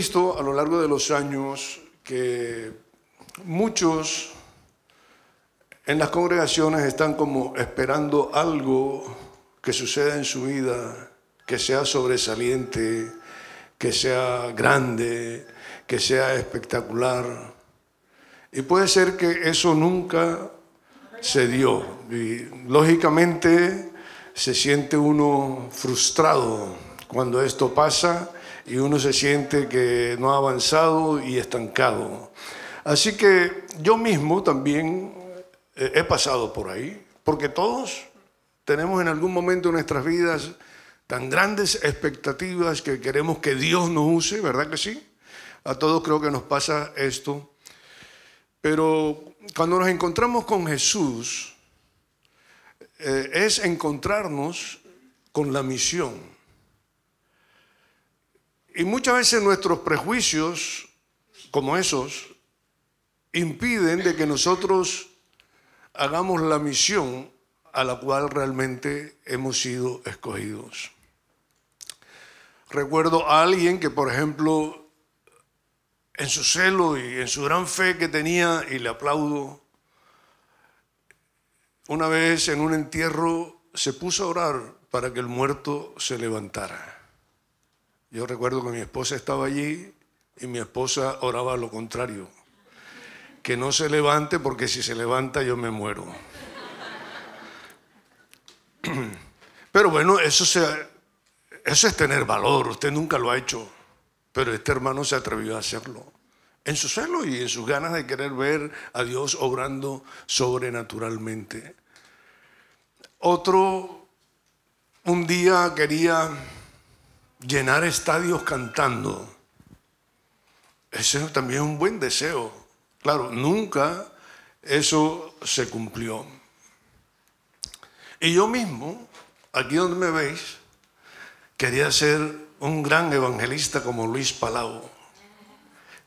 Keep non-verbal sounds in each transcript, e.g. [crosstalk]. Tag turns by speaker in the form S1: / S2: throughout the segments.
S1: visto a lo largo de los años que muchos en las congregaciones están como esperando algo que suceda en su vida, que sea sobresaliente, que sea grande, que sea espectacular. Y puede ser que eso nunca se dio. Lógicamente se siente uno frustrado cuando esto pasa y uno se siente que no ha avanzado y estancado. Así que yo mismo también eh, he pasado por ahí, porque todos tenemos en algún momento en nuestras vidas tan grandes expectativas que queremos que Dios nos use, ¿verdad que sí? A todos creo que nos pasa esto. Pero cuando nos encontramos con Jesús, eh, es encontrarnos con la misión. Y muchas veces nuestros prejuicios, como esos, impiden de que nosotros hagamos la misión a la cual realmente hemos sido escogidos. Recuerdo a alguien que, por ejemplo, en su celo y en su gran fe que tenía, y le aplaudo, una vez en un entierro se puso a orar para que el muerto se levantara. Yo recuerdo que mi esposa estaba allí y mi esposa oraba lo contrario, que no se levante porque si se levanta yo me muero. [clears throat] Pero bueno, eso, es tener valor, usted nunca lo ha hecho, pero este hermano se atrevió a hacerlo. En su celo y en sus ganas de querer ver a Dios obrando sobrenaturalmente. Otro un día quería llenar estadios cantando. Ese también es un buen deseo. Claro, nunca eso se cumplió. Y yo mismo, aquí donde me veis, quería ser un gran evangelista como Luis Palau,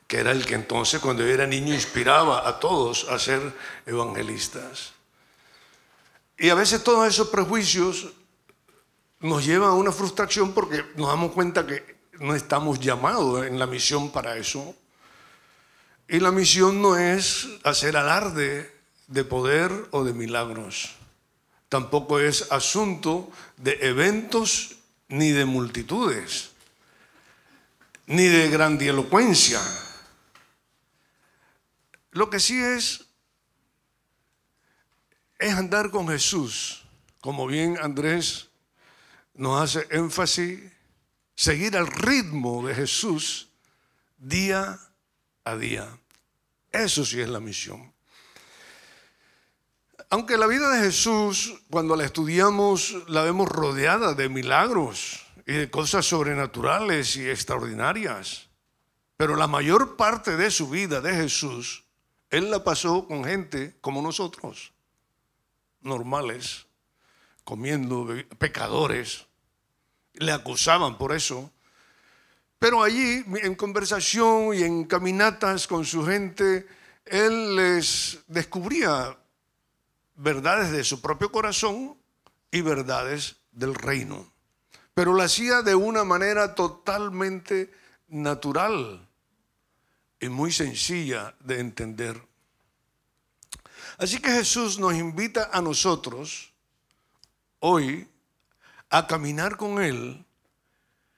S1: que era el que entonces cuando yo era niño inspiraba a todos a ser evangelistas. Y a veces todos esos prejuicios nos llevan a una frustración porque nos damos cuenta que no estamos llamados en la misión para eso. Y la misión no es hacer alarde de poder o de milagros tampoco es asunto de eventos ni de multitudes, ni de grandielocuencia. Lo que sí es es andar con Jesús, como bien Andrés nos hace énfasis, seguir al ritmo de Jesús día a día. Eso sí es la misión. Aunque la vida de Jesús, cuando la estudiamos, la vemos rodeada de milagros y de cosas sobrenaturales y extraordinarias, pero la mayor parte de su vida de Jesús, Él la pasó con gente como nosotros, normales, comiendo, pecadores, le acusaban por eso. Pero allí, en conversación y en caminatas con su gente, Él les descubría verdades de su propio corazón y verdades del reino. Pero lo hacía de una manera totalmente natural y muy sencilla de entender. Así que Jesús nos invita a nosotros hoy a caminar con Él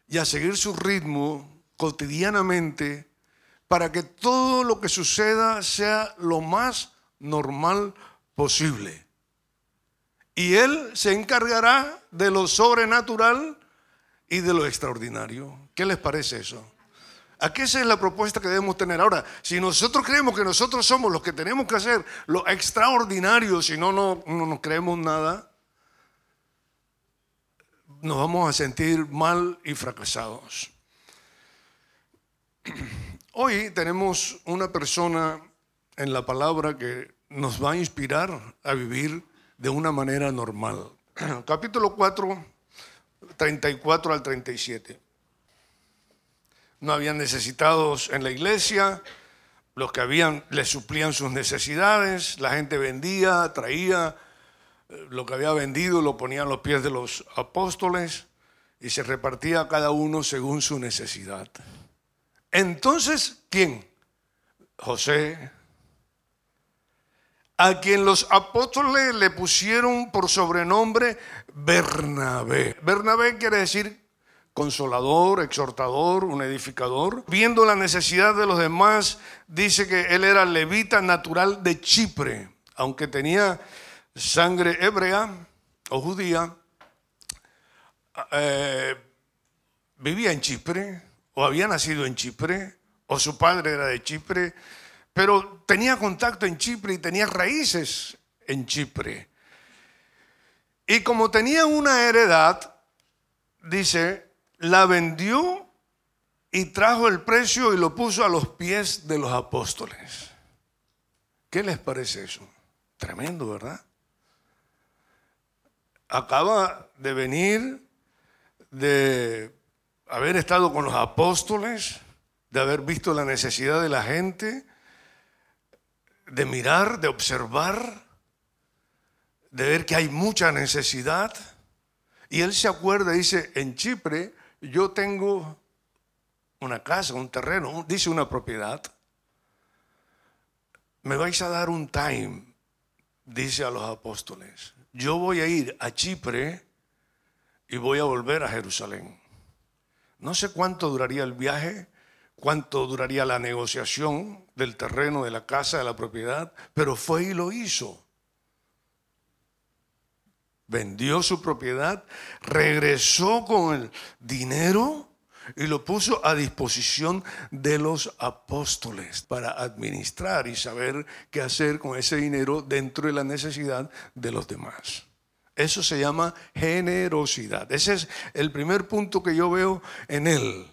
S1: y a seguir su ritmo cotidianamente para que todo lo que suceda sea lo más normal posible. Y Él se encargará de lo sobrenatural y de lo extraordinario. ¿Qué les parece eso? Aquí esa es la propuesta que debemos tener. Ahora, si nosotros creemos que nosotros somos los que tenemos que hacer lo extraordinario, si no, no, no nos creemos nada, nos vamos a sentir mal y fracasados. [clears throat] Hoy tenemos una persona en la palabra que nos va a inspirar a vivir de una manera normal. [clears throat] Capítulo 4, 34 al 37. No habían necesitados en la iglesia, los que habían les suplían sus necesidades, la gente vendía, traía lo que había vendido, lo ponía a los pies de los apóstoles y se repartía a cada uno según su necesidad. Entonces, ¿quién? José, a quien los apóstoles le pusieron por sobrenombre Bernabé. Bernabé quiere decir consolador, exhortador, un edificador. Viendo la necesidad de los demás, dice que él era levita natural de Chipre, aunque tenía sangre hebrea o judía, eh, vivía en Chipre, o había nacido en Chipre, o su padre era de Chipre, pero tenía contacto en Chipre y tenía raíces en Chipre. Y como tenía una heredad, dice, la vendió y trajo el precio y lo puso a los pies de los apóstoles. ¿Qué les parece eso? Tremendo, ¿verdad? Acaba de venir de haber estado con los apóstoles, de haber visto la necesidad de la gente, de mirar, de observar, de ver que hay mucha necesidad. Y él se acuerda, dice, en Chipre yo tengo una casa, un terreno, dice una propiedad. Me vais a dar un time, dice a los apóstoles. Yo voy a ir a Chipre y voy a volver a Jerusalén. No sé cuánto duraría el viaje, cuánto duraría la negociación del terreno, de la casa, de la propiedad, pero fue y lo hizo. Vendió su propiedad, regresó con el dinero y lo puso a disposición de los apóstoles para administrar y saber qué hacer con ese dinero dentro de la necesidad de los demás. Eso se llama generosidad. Ese es el primer punto que yo veo en él,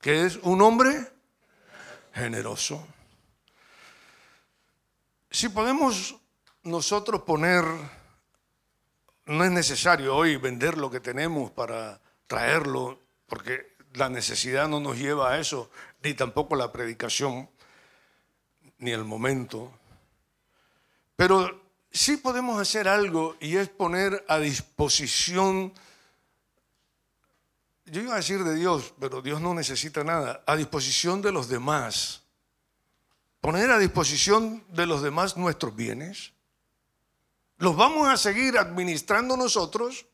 S1: que es un hombre generoso. Si podemos nosotros poner, no es necesario hoy vender lo que tenemos para traerlo, porque la necesidad no nos lleva a eso, ni tampoco la predicación, ni el momento. Pero sí podemos hacer algo y es poner a disposición, yo iba a decir de Dios, pero Dios no necesita nada, a disposición de los demás. Poner a disposición de los demás nuestros bienes. Los vamos a seguir administrando nosotros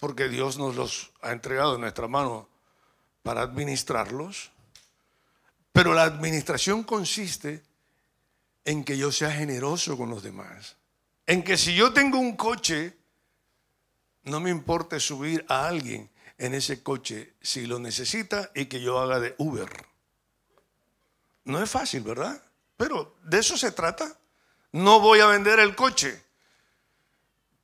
S1: porque Dios nos los ha entregado en nuestra mano para administrarlos. Pero la administración consiste en que yo sea generoso con los demás. En que si yo tengo un coche, no me importe subir a alguien en ese coche si lo necesita y que yo haga de Uber. No es fácil, ¿verdad? Pero de eso se trata. No voy a vender el coche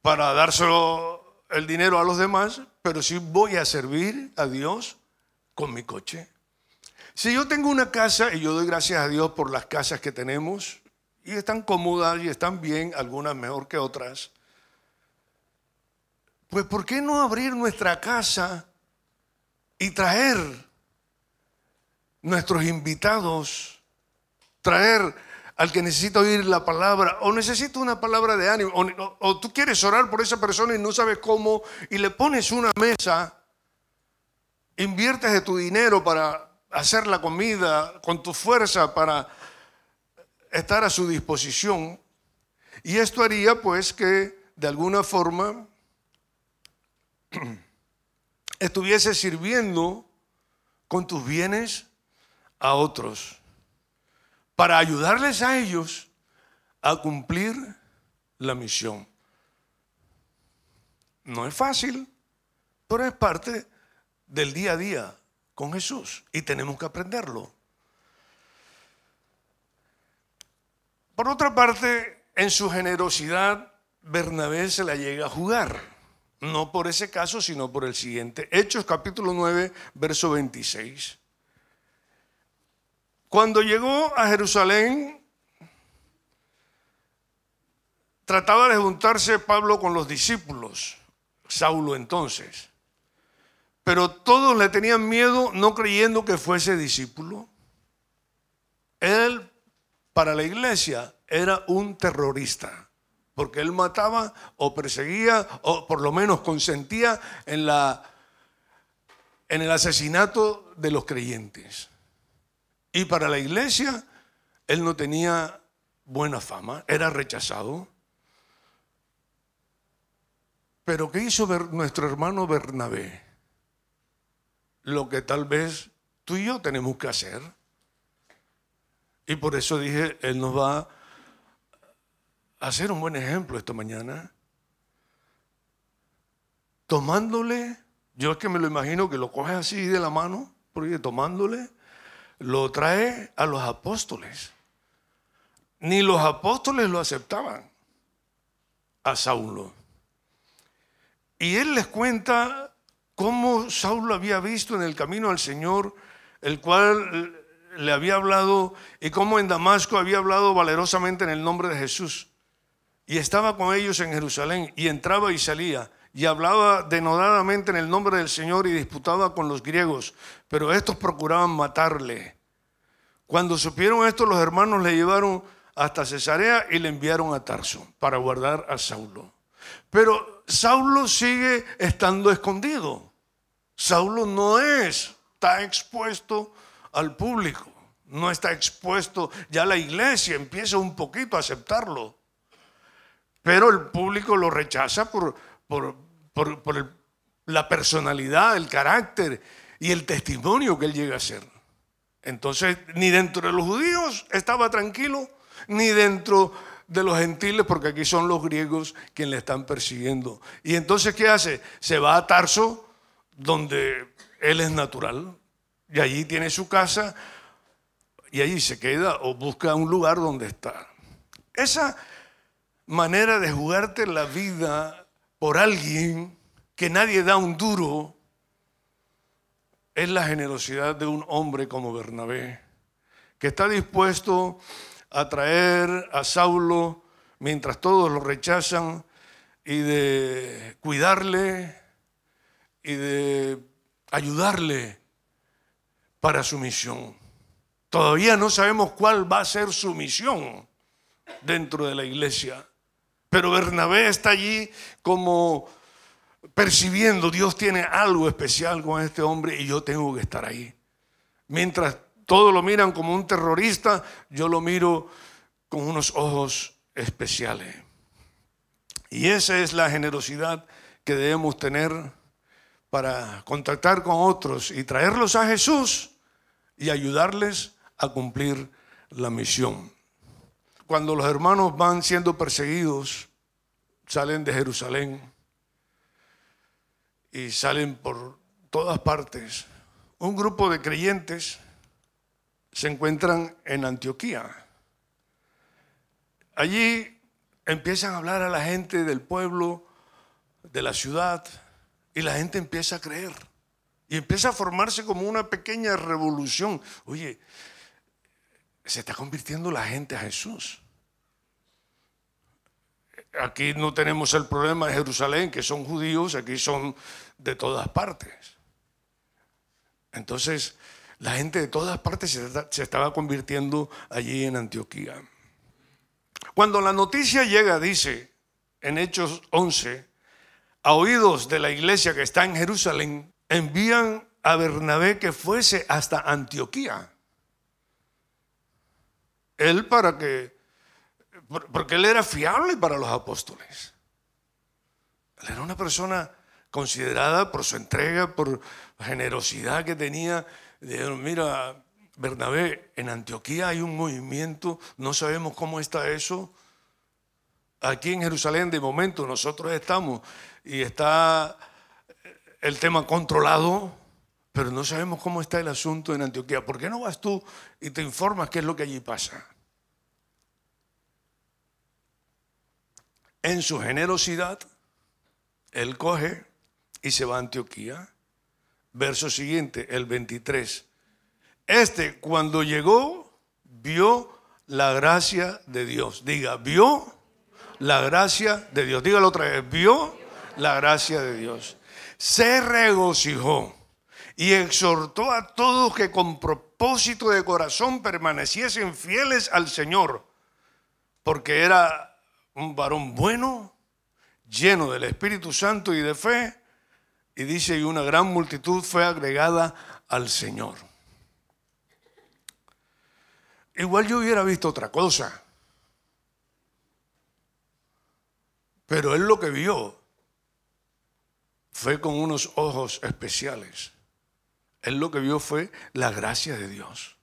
S1: para dárselo el dinero a los demás, pero sí voy a servir a Dios con mi coche. Si yo tengo una casa, y yo doy gracias a Dios por las casas que tenemos, y están cómodas y están bien, algunas mejor que otras. Pues ¿por qué no abrir nuestra casa y traer nuestros invitados, traer al que necesita oír la palabra o necesita una palabra de ánimo o, o, tú quieres orar por esa persona y no sabes cómo y le pones una mesa, inviertes de tu dinero para hacer la comida, con tu fuerza para estar a su disposición. Y esto haría pues que de alguna forma [clears throat] estuviese sirviendo con tus bienes a otros para ayudarles a ellos a cumplir la misión. No es fácil, pero es parte del día a día con Jesús y tenemos que aprenderlo. Por otra parte, en su generosidad, Bernabé se la llega a jugar. No por ese caso, sino por el siguiente. Hechos capítulo 9, verso 26. Cuando llegó a Jerusalén, trataba de juntarse Pablo con los discípulos, Saulo entonces. Pero todos le tenían miedo no creyendo que fuese discípulo. Él para la iglesia era un terrorista, porque él mataba o perseguía o por lo menos consentía en, la, en el asesinato de los creyentes. Y para la iglesia, él no tenía buena fama, era rechazado. Pero ¿qué hizo nuestro hermano Bernabé? Lo que tal vez tú y yo tenemos que hacer. Y por eso dije, Él nos va a hacer un buen ejemplo esta mañana. Tomándole, yo es que me lo imagino que lo coge así de la mano, porque tomándole, lo trae a los apóstoles. Ni los apóstoles lo aceptaban a Saulo. Y él les cuenta cómo Saulo había visto en el camino al Señor, el cual le había hablado, y cómo en Damasco había hablado valerosamente en el nombre de Jesús. Y estaba con ellos en Jerusalén, y entraba y salía, y hablaba denodadamente en el nombre del Señor y disputaba con los griegos, pero estos procuraban matarle. Cuando supieron esto, los hermanos le llevaron hasta Cesarea y le enviaron a Tarso para guardar a Saulo. Pero Saulo sigue estando escondido. Saulo no es, está expuesto al público, no está expuesto, ya la iglesia empieza un poquito a aceptarlo. Pero el público lo rechaza por, por, la personalidad, el carácter y el testimonio que él llega a ser. Entonces, ni dentro de los judíos estaba tranquilo, ni dentro de los gentiles, porque aquí son los griegos quienes le están persiguiendo. Y entonces, ¿qué hace? Se va a Tarso, donde él es natural, y allí tiene su casa, y allí se queda o busca un lugar donde estar. Esa manera de jugarte la vida por alguien que nadie da un duro, es la generosidad de un hombre como Bernabé, que está dispuesto a traer a Saulo mientras todos lo rechazan y de cuidarle y de ayudarle para su misión. Todavía no sabemos cuál va a ser su misión dentro de la iglesia, pero Bernabé está allí como percibiendo, Dios tiene algo especial con este hombre y yo tengo que estar ahí. Mientras todos lo miran como un terrorista, yo lo miro con unos ojos especiales. Y esa es la generosidad que debemos tener para contactar con otros y traerlos a Jesús y ayudarles a cumplir la misión. Cuando los hermanos van siendo perseguidos, salen de Jerusalén y salen por todas partes, un grupo de creyentes se encuentran en Antioquía. Allí empiezan a hablar a la gente del pueblo, de la ciudad, y la gente empieza a creer. Y empieza a formarse como una pequeña revolución. Oye, se está convirtiendo la gente a Jesús. Aquí no tenemos el problema de Jerusalén, que son judíos, aquí son de todas partes. Entonces, la gente de todas partes se, estaba convirtiendo allí en Antioquía. Cuando la noticia llega, dice en Hechos 11, a oídos de la iglesia que está en Jerusalén, envían a Bernabé que fuese hasta Antioquía. Él para que, porque él era fiable para los apóstoles. Él era una persona considerada por su entrega, por la generosidad que tenía Dijeron, mira, Bernabé, en Antioquía hay un movimiento, no sabemos cómo está eso. Aquí en Jerusalén de momento nosotros estamos y está el tema controlado, pero no sabemos cómo está el asunto en Antioquía. ¿Por qué no vas tú y te informas qué es lo que allí pasa? En su generosidad, él coge y se va a Antioquía. Verso siguiente, el 23. Este cuando llegó vio la gracia de Dios. Diga, vio la gracia de Dios. Dígalo otra vez, vio la gracia de Dios. Se regocijó y exhortó a todos que con propósito de corazón permaneciesen fieles al Señor, porque era un varón bueno, lleno del Espíritu Santo y de fe, y dice, y una gran multitud fue agregada al Señor. igual yo hubiera visto otra cosa. Pero él lo que vio fue con unos ojos especiales. Él lo que vio fue la gracia de Dios.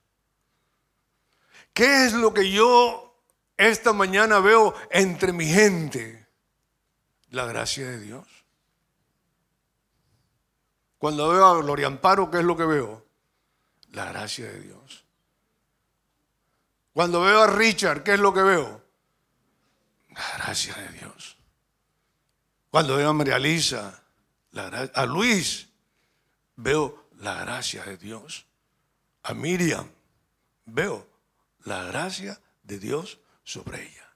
S1: ¿Qué es lo que yo esta mañana veo entre mi gente? La gracia de Dios. Cuando veo a Gloria Amparo, ¿qué es lo que veo? La gracia de Dios. Cuando veo a Richard, ¿qué es lo que veo? La gracia de Dios. Cuando veo a María Lisa, a Luis, veo la gracia de Dios. A Miriam, veo la gracia de Dios sobre ella.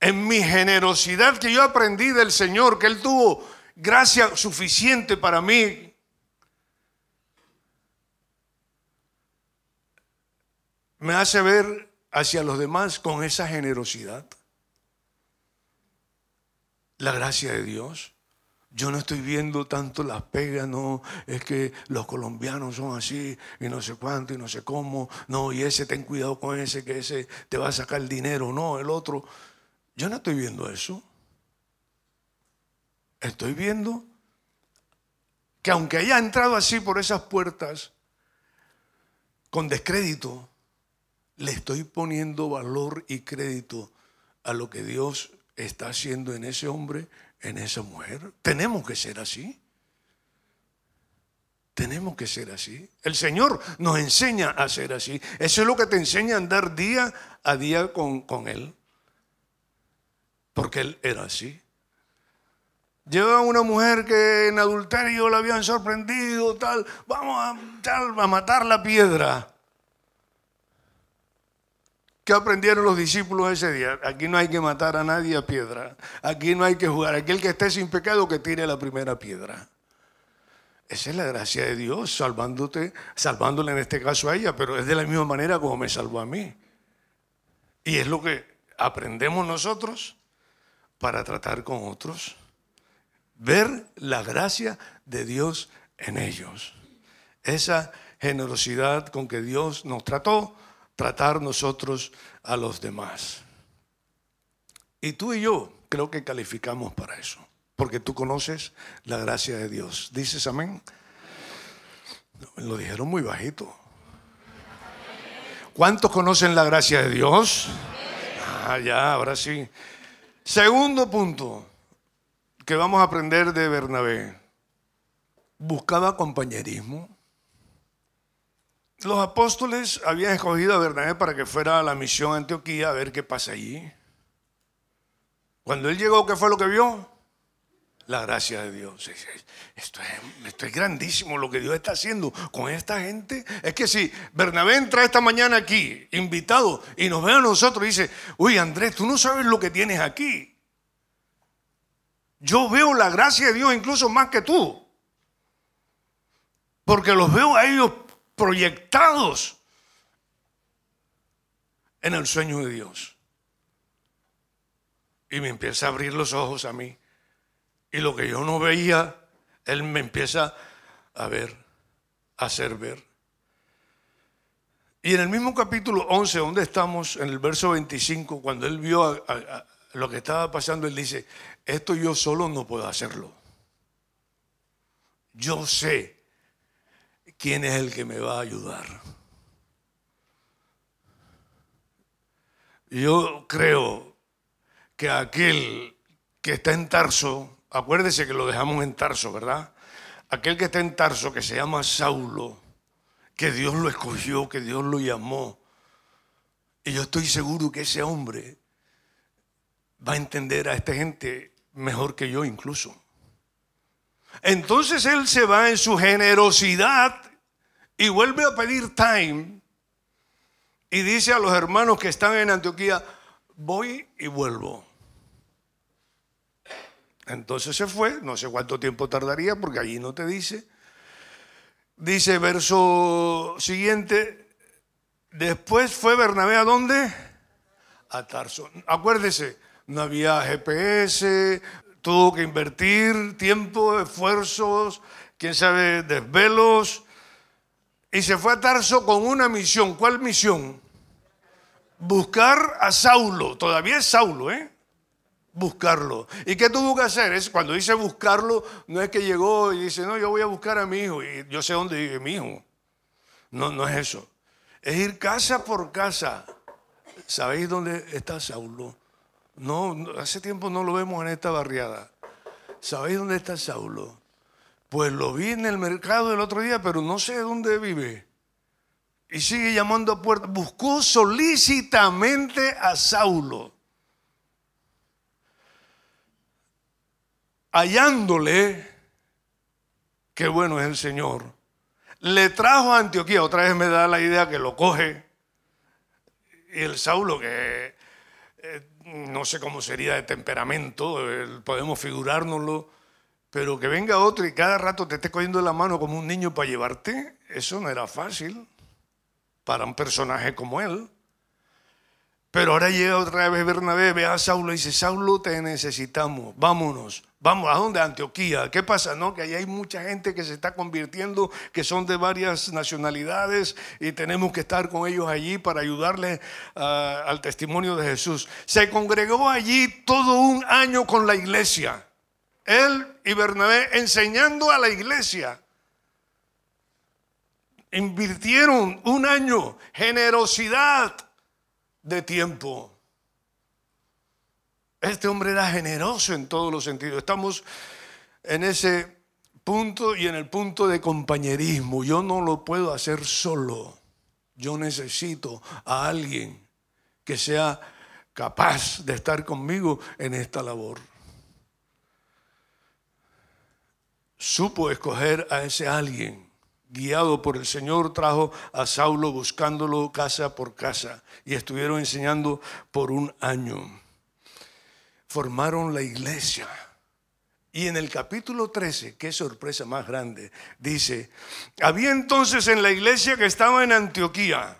S1: En mi generosidad que yo aprendí del Señor, que Él tuvo gracia suficiente para mí. Me hace ver hacia los demás con esa generosidad la gracia de Dios. Yo no estoy viendo tanto las pegas, no, es que los colombianos son así y no sé cuánto y no sé cómo, no, y ese ten cuidado con ese, que ese te va a sacar el dinero, no, el otro. Yo no estoy viendo eso. Estoy viendo que aunque haya entrado así por esas puertas, con descrédito, le estoy poniendo valor y crédito a lo que Dios está haciendo en ese hombre, en esa mujer. Tenemos que ser así. Tenemos que ser así. El Señor nos enseña a ser así. Eso es lo que te enseña a andar día a día con, con Él. Porque Él era así. Lleva una mujer que en adulterio la habían sorprendido, tal, vamos a, a matar la piedra. ¿Qué aprendieron los discípulos ese día? Aquí no hay que matar a nadie a piedra. Aquí no hay que jugar. Aquel que esté sin pecado que tire la primera piedra. Esa es la gracia de Dios, salvándote, salvándole en este caso a ella, pero es de la misma manera como me salvó a mí. Y es lo que aprendemos nosotros para tratar con otros. Ver la gracia de Dios en ellos. Esa generosidad con que Dios nos trató tratar nosotros a los demás. Y tú y yo creo que calificamos para eso, porque tú conoces la gracia de Dios. ¿Dices amén? lo dijeron muy bajito. ¿Cuántos conocen la gracia de Dios? Ah, ya, ahora sí. Segundo punto que vamos a aprender de Bernabé. Buscaba compañerismo. Los apóstoles habían escogido a Bernabé para que fuera a la misión a Antioquía a ver qué pasa allí. Cuando él llegó, ¿qué fue lo que vio? La gracia de Dios. Esto es, grandísimo lo que Dios está haciendo con esta gente. Es que si Bernabé entra esta mañana aquí, invitado, y nos ve a nosotros y dice, uy Andrés, tú no sabes lo que tienes aquí. Yo veo la gracia de Dios incluso más que tú. Porque los veo a ellos proyectados en el sueño de Dios. Y me empieza a abrir los ojos a mí. Y lo que yo no veía, Él me empieza a ver, a hacer ver. Y en el mismo capítulo 11, donde estamos, en el verso 25, cuando Él vio lo que estaba pasando, Él dice, esto yo solo no puedo hacerlo. Yo sé quién es el que me va a ayudar. Yo creo que aquel que está en Tarso, acuérdese que lo dejamos en Tarso, ¿verdad? Aquel que está en Tarso, que se llama Saulo, que Dios lo escogió, que Dios lo llamó. Y yo estoy seguro que ese hombre va a entender a esta gente mejor que yo incluso. Entonces él se va en su generosidad y vuelve a pedir time y dice a los hermanos que están en Antioquía, voy y vuelvo. Entonces se fue, no sé cuánto tiempo tardaría porque allí no te dice. Dice verso siguiente, después fue Bernabé a dónde? A Tarso. Acuérdese, no había GPS, tuvo que invertir tiempo, esfuerzos, quién sabe, desvelos y se fue a Tarso con una misión. ¿Cuál misión? Buscar a Saulo. Todavía es Saulo, ¿eh? Buscarlo. ¿Y qué tuvo que hacer? Es, cuando dice buscarlo, no es que llegó y dice, no, yo voy a buscar a mi hijo y yo sé dónde vive mi hijo. No, no es eso. Es ir casa por casa. ¿Sabéis dónde está Saulo? No, hace tiempo no lo vemos en esta barriada. ¿Sabéis dónde está Saulo? Pues lo vi en el mercado el otro día, pero no sé dónde vive. Y sigue llamando a puerta. Buscó solícitamente a Saulo. Hallándole, qué bueno es el Señor, le trajo a Antioquía. Otra vez me da la idea que lo coge. Y el Saulo, que eh, no sé cómo sería de temperamento, podemos figurárnoslo pero que venga otro y cada rato te esté cogiendo la mano como un niño para llevarte, eso no era fácil para un personaje como él. Pero ahora llega otra vez Bernabé, ve a Saulo y dice, Saulo, te necesitamos, vámonos. Vamos, ¿a dónde? Antioquía. ¿Qué pasa? No, que ahí hay mucha gente que se está convirtiendo, que son de varias nacionalidades y tenemos que estar con ellos allí para ayudarles ah, al testimonio de Jesús. Se congregó allí todo un año con la iglesia él y Bernabé enseñando a la iglesia. Invirtieron un año, generosidad de tiempo. Este hombre era generoso en todos los sentidos. Estamos en ese punto y en el punto de compañerismo. Yo no lo puedo hacer solo. Yo necesito a alguien que sea capaz de estar conmigo en esta labor. Supo escoger a ese alguien. Guiado por el Señor, trajo a Saulo buscándolo casa por casa y estuvieron enseñando por un año. Formaron la iglesia. Y en el capítulo 13, qué sorpresa más grande, dice, había entonces en la iglesia que estaba en Antioquía,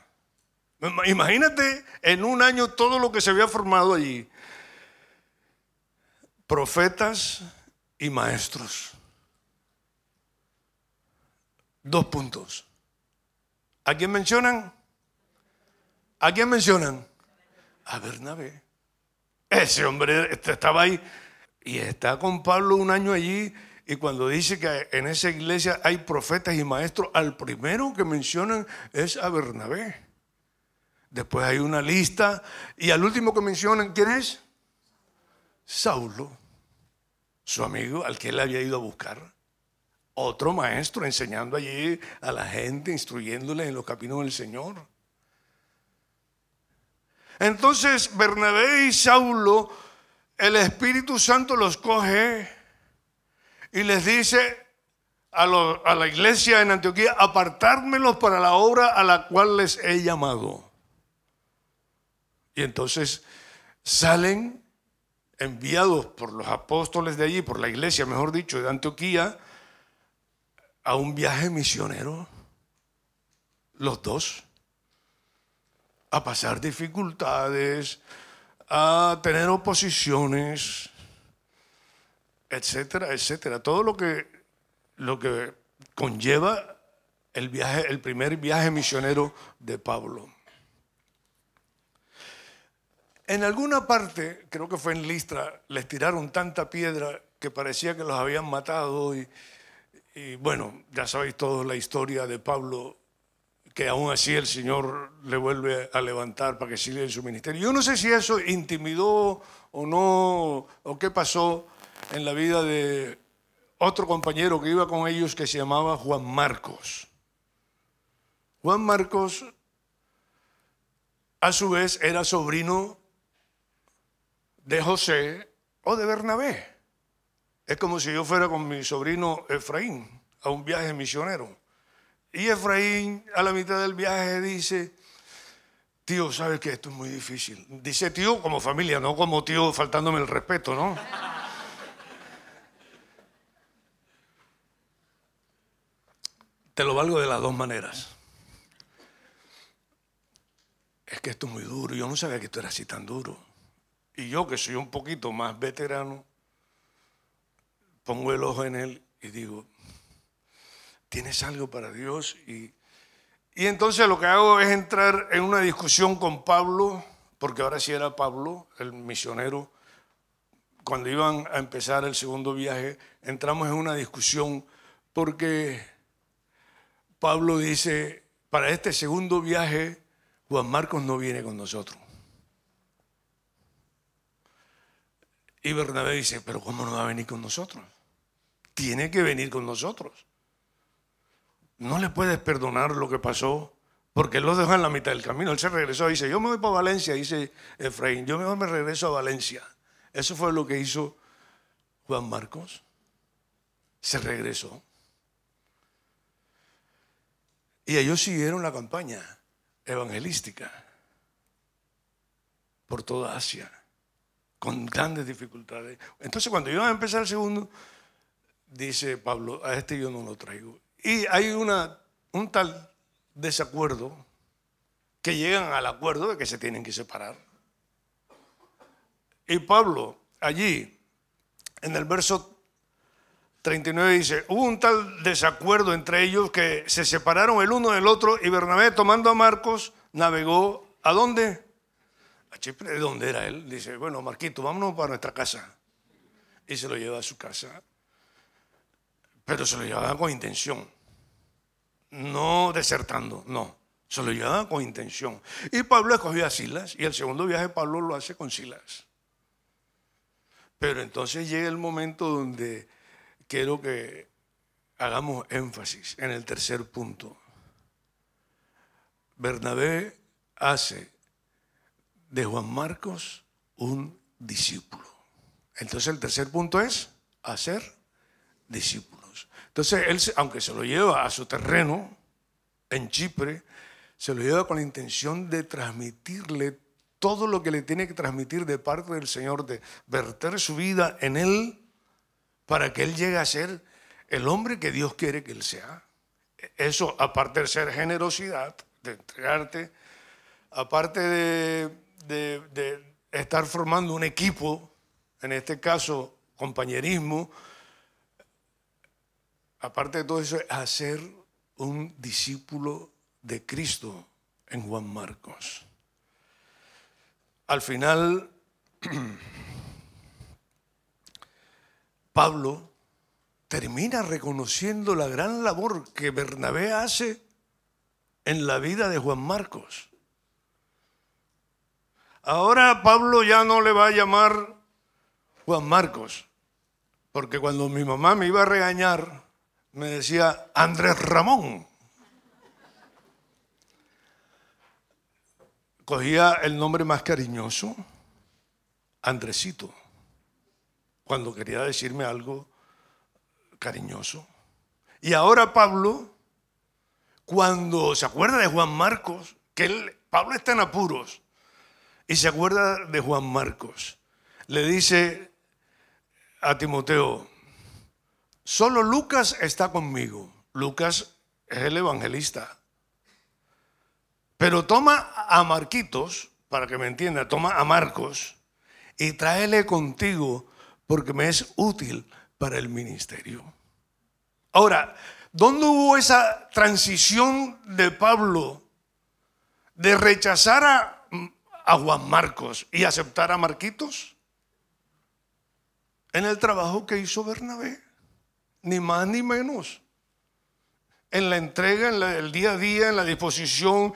S1: imagínate en un año todo lo que se había formado allí, profetas y maestros. Dos puntos. ¿A quién mencionan? ¿A quién mencionan? A Bernabé. Ese hombre este, estaba ahí y está con Pablo un año allí y cuando dice que en esa iglesia hay profetas y maestros, al primero que mencionan es a Bernabé. Después hay una lista y al último que mencionan, ¿quién es? Saulo, su amigo al que él había ido a buscar otro maestro enseñando allí a la gente, instruyéndole en los caminos del Señor. Entonces Bernabé y Saulo, el Espíritu Santo los coge y les dice a, a la iglesia en Antioquía, apartármelos para la obra a la cual les he llamado. Y entonces salen enviados por los apóstoles de allí, por la iglesia, mejor dicho, de Antioquía, a un viaje misionero, los dos, a pasar dificultades, a tener oposiciones, etcétera, etcétera. Todo lo que, lo que conlleva el, viaje, el primer viaje misionero de Pablo. En alguna parte, creo que fue en Listra, les tiraron tanta piedra que parecía que los habían matado y, y bueno, ya sabéis toda la historia de Pablo, que aún así el Señor le vuelve a levantar para que siga en su ministerio. Yo no sé si eso intimidó o no, o qué pasó en la vida de otro compañero que iba con ellos que se llamaba Juan Marcos. Juan Marcos, a su vez, era sobrino de José o de Bernabé. Es como si yo fuera con mi sobrino Efraín a un viaje misionero. Y Efraín a la mitad del viaje dice, tío, ¿sabes que esto es muy difícil? Dice tío como familia, no como tío faltándome el respeto, ¿no? Te lo valgo de las dos maneras. Es que esto es muy duro. Yo no sabía que esto era así tan duro. Y yo que soy un poquito más veterano, pongo el ojo en él y digo, tienes algo para Dios y Y entonces lo que hago es entrar en una discusión con Pablo, porque ahora sí era Pablo, el misionero. Cuando iban a empezar el segundo viaje, entramos en una discusión porque Pablo dice, para este segundo viaje, Juan Marcos no viene con nosotros. Y Bernabé dice, pero ¿cómo no va a venir con nosotros? Tiene que venir con nosotros. No le puedes perdonar lo que pasó, porque él lo dejó en la mitad del camino. Él se regresó y dice, yo me voy para Valencia, dice Efraín, yo mejor me regreso a Valencia. Eso fue lo que hizo Juan Marcos. Se regresó. Y ellos siguieron la campaña evangelística por toda Asia con grandes dificultades. Entonces cuando iban a empezar el segundo, dice Pablo, a este yo no lo traigo. Y hay una, un tal desacuerdo que llegan al acuerdo de que se tienen que separar. Y Pablo, allí, en el verso 39 dice, hubo un tal desacuerdo entre ellos que se separaron el uno del otro y Bernabé tomando a Marcos navegó a dónde? ¿de dónde era él? Dice, bueno, Marquito, vámonos para nuestra casa. Y se lo lleva a su casa. Pero se lo llevaba con intención. No desertando, no. Se lo llevaba con intención. Y Pablo escogió a Silas y el segundo viaje Pablo lo hace con Silas. Pero entonces llega el momento donde quiero que hagamos énfasis en el tercer punto. Bernabé hace de Juan Marcos un discípulo. Entonces el tercer punto es hacer discípulos. Entonces él, aunque se lo lleva a su terreno en Chipre, se lo lleva con la intención de transmitirle todo lo que le tiene que transmitir de parte del Señor, de verter su vida en él para que él llegue a ser el hombre que Dios quiere que él sea. Eso, aparte de ser generosidad, de entregarte, aparte de de, estar formando un equipo, en este caso compañerismo, aparte de todo eso, es hacer un discípulo de Cristo en Juan Marcos. Al final, [clears throat] Pablo termina reconociendo la gran labor que Bernabé hace en la vida de Juan Marcos. Ahora Pablo ya no le va a llamar Juan Marcos, porque cuando mi mamá me iba a regañar, me decía Andrés Ramón. Cogía el nombre más cariñoso, Andresito, cuando quería decirme algo cariñoso. Y ahora Pablo, cuando se acuerda de Juan Marcos, que Pablo está en apuros, y se acuerda de Juan Marcos. Le dice a Timoteo, solo Lucas está conmigo. Lucas es el evangelista. Pero toma a Marquitos, para que me entienda, toma a Marcos y tráele contigo porque me es útil para el ministerio. Ahora, ¿dónde hubo esa transición de Pablo de rechazar a a Juan Marcos y aceptar a Marquitos? En el trabajo que hizo Bernabé, ni más ni menos. En la entrega, en el día a día, en la disposición,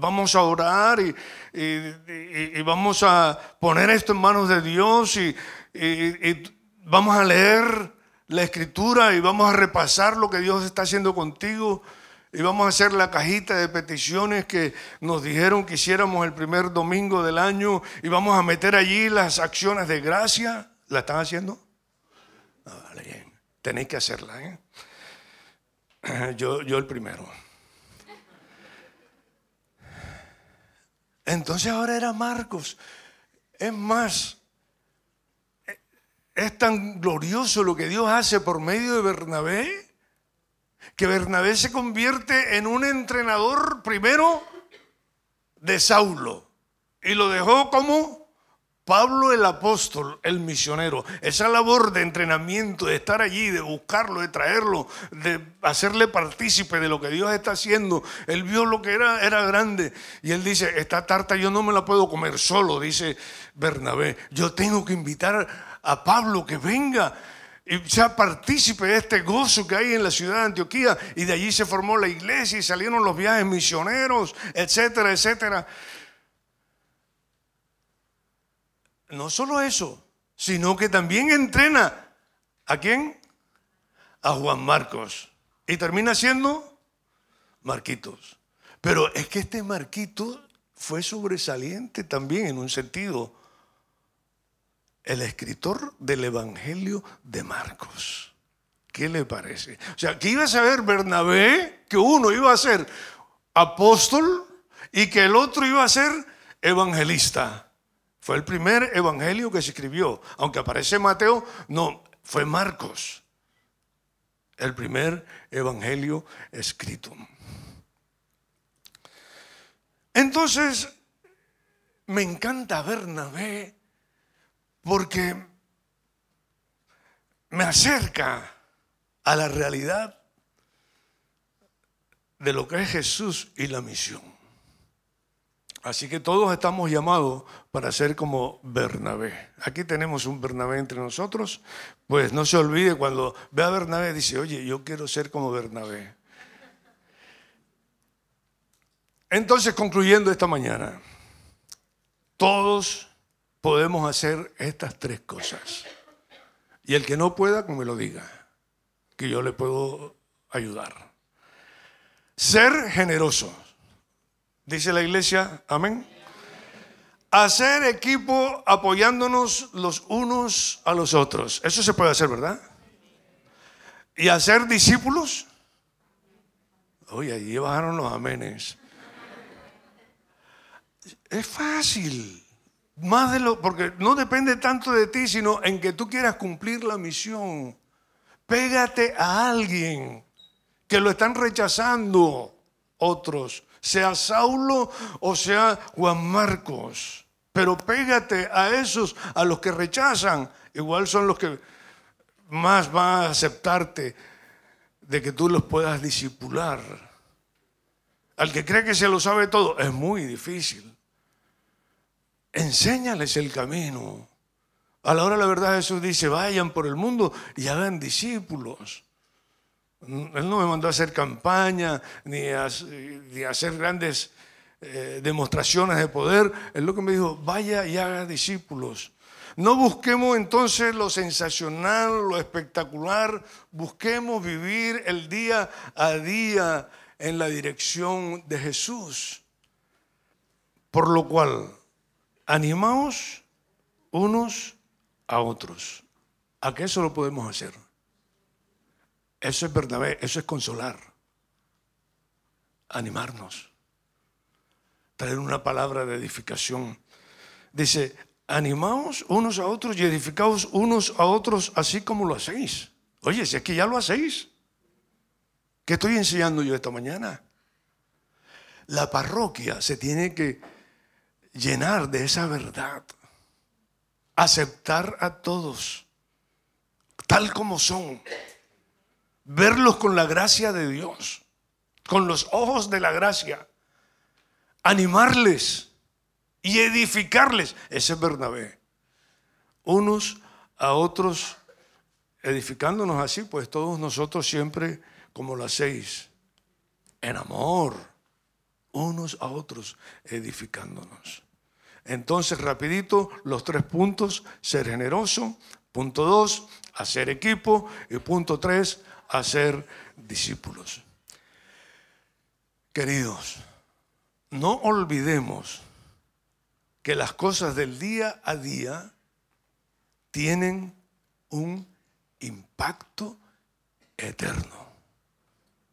S1: vamos a orar y, vamos a poner esto en manos de Dios y vamos a leer la escritura y vamos a repasar lo que Dios está haciendo contigo y vamos a hacer la cajita de peticiones que nos dijeron que hiciéramos el primer domingo del año y vamos a meter allí las acciones de gracia. ¿La están haciendo? Ah, bien. Tenéis que hacerla, ¿eh? [clears throat] Yo, yo el primero. Entonces ahora era Marcos. Es más, es tan glorioso lo que Dios hace por medio de Bernabé que Bernabé se convierte en un entrenador primero de Saulo y lo dejó como Pablo el apóstol, el misionero, esa labor de entrenamiento, de estar allí, de buscarlo, de traerlo, de hacerle partícipe de lo que Dios está haciendo, él vio lo que era, era grande y él dice, esta tarta yo no me la puedo comer solo, dice Bernabé, yo tengo que invitar a Pablo que venga y sea partícipe de este gozo que hay en la ciudad de Antioquía y de allí se formó la iglesia y salieron los viajes misioneros, etcétera, etcétera. No solo eso, sino que también entrena a quién? A Juan Marcos. Y termina siendo Marquitos. Pero es que este Marquito fue sobresaliente también en un sentido. El escritor del Evangelio de Marcos. ¿Qué le parece? O sea, que iba a saber Bernabé que uno iba a ser apóstol y que el otro iba a ser evangelista. Fue el primer evangelio que se escribió. Aunque aparece Mateo, no, fue Marcos. El primer evangelio escrito. Entonces, me encanta Bernabé porque me acerca a la realidad de lo que es Jesús y la misión. Así que todos estamos llamados para ser como Bernabé. Aquí tenemos un Bernabé entre nosotros. Pues no se olvide cuando ve a Bernabé, dice, oye, yo quiero ser como Bernabé. Entonces, concluyendo esta mañana, todos podemos hacer estas tres cosas. Y el que no pueda, que me lo diga, que yo le puedo ayudar. Ser generoso. Dice la iglesia, amén. Hacer equipo apoyándonos los unos a los otros. Eso se puede hacer, ¿verdad? Y hacer discípulos. Oye, ahí bajaron los amenes. Es fácil. Más de lo, porque no depende tanto de ti, sino en que tú quieras cumplir la misión. Pégate a alguien que lo están rechazando otros sea Saulo o sea Juan Marcos. Pero pégate a esos, a los que rechazan, igual son los que más van a aceptarte de que tú los puedas disipular. Al que cree que se lo sabe todo, es muy difícil. Enséñales el camino. A la hora de la verdad Jesús dice, vayan por el mundo y hagan discípulos. Él no me mandó a hacer campaña ni a, hacer grandes eh, demostraciones de poder. Él lo que me dijo, vaya y haga discípulos. No busquemos entonces lo sensacional, lo espectacular, busquemos vivir el día a día en la dirección de Jesús. Por lo cual, animaos unos a otros. ¿A qué eso lo podemos hacer? Eso es Bernabé, eso es consolar, animarnos, traer una palabra de edificación. Dice, animaos unos a otros y edificaos unos a otros así como lo hacéis. Oye, si es que ya lo hacéis. ¿Qué estoy enseñando yo esta mañana? La parroquia se tiene que llenar de esa verdad. Aceptar a todos, tal como son verlos con la gracia de Dios, con los ojos de la gracia, animarles y edificarles. Ese es Bernabé. Unos a otros, edificándonos así, pues todos nosotros siempre como las seis, en amor, unos a otros, edificándonos. Entonces, rapidito, los tres puntos, ser generoso. Punto dos, hacer equipo. Y punto tres, a ser discípulos. Queridos, no olvidemos que las cosas del día a día tienen un impacto eterno.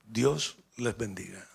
S1: Dios les bendiga.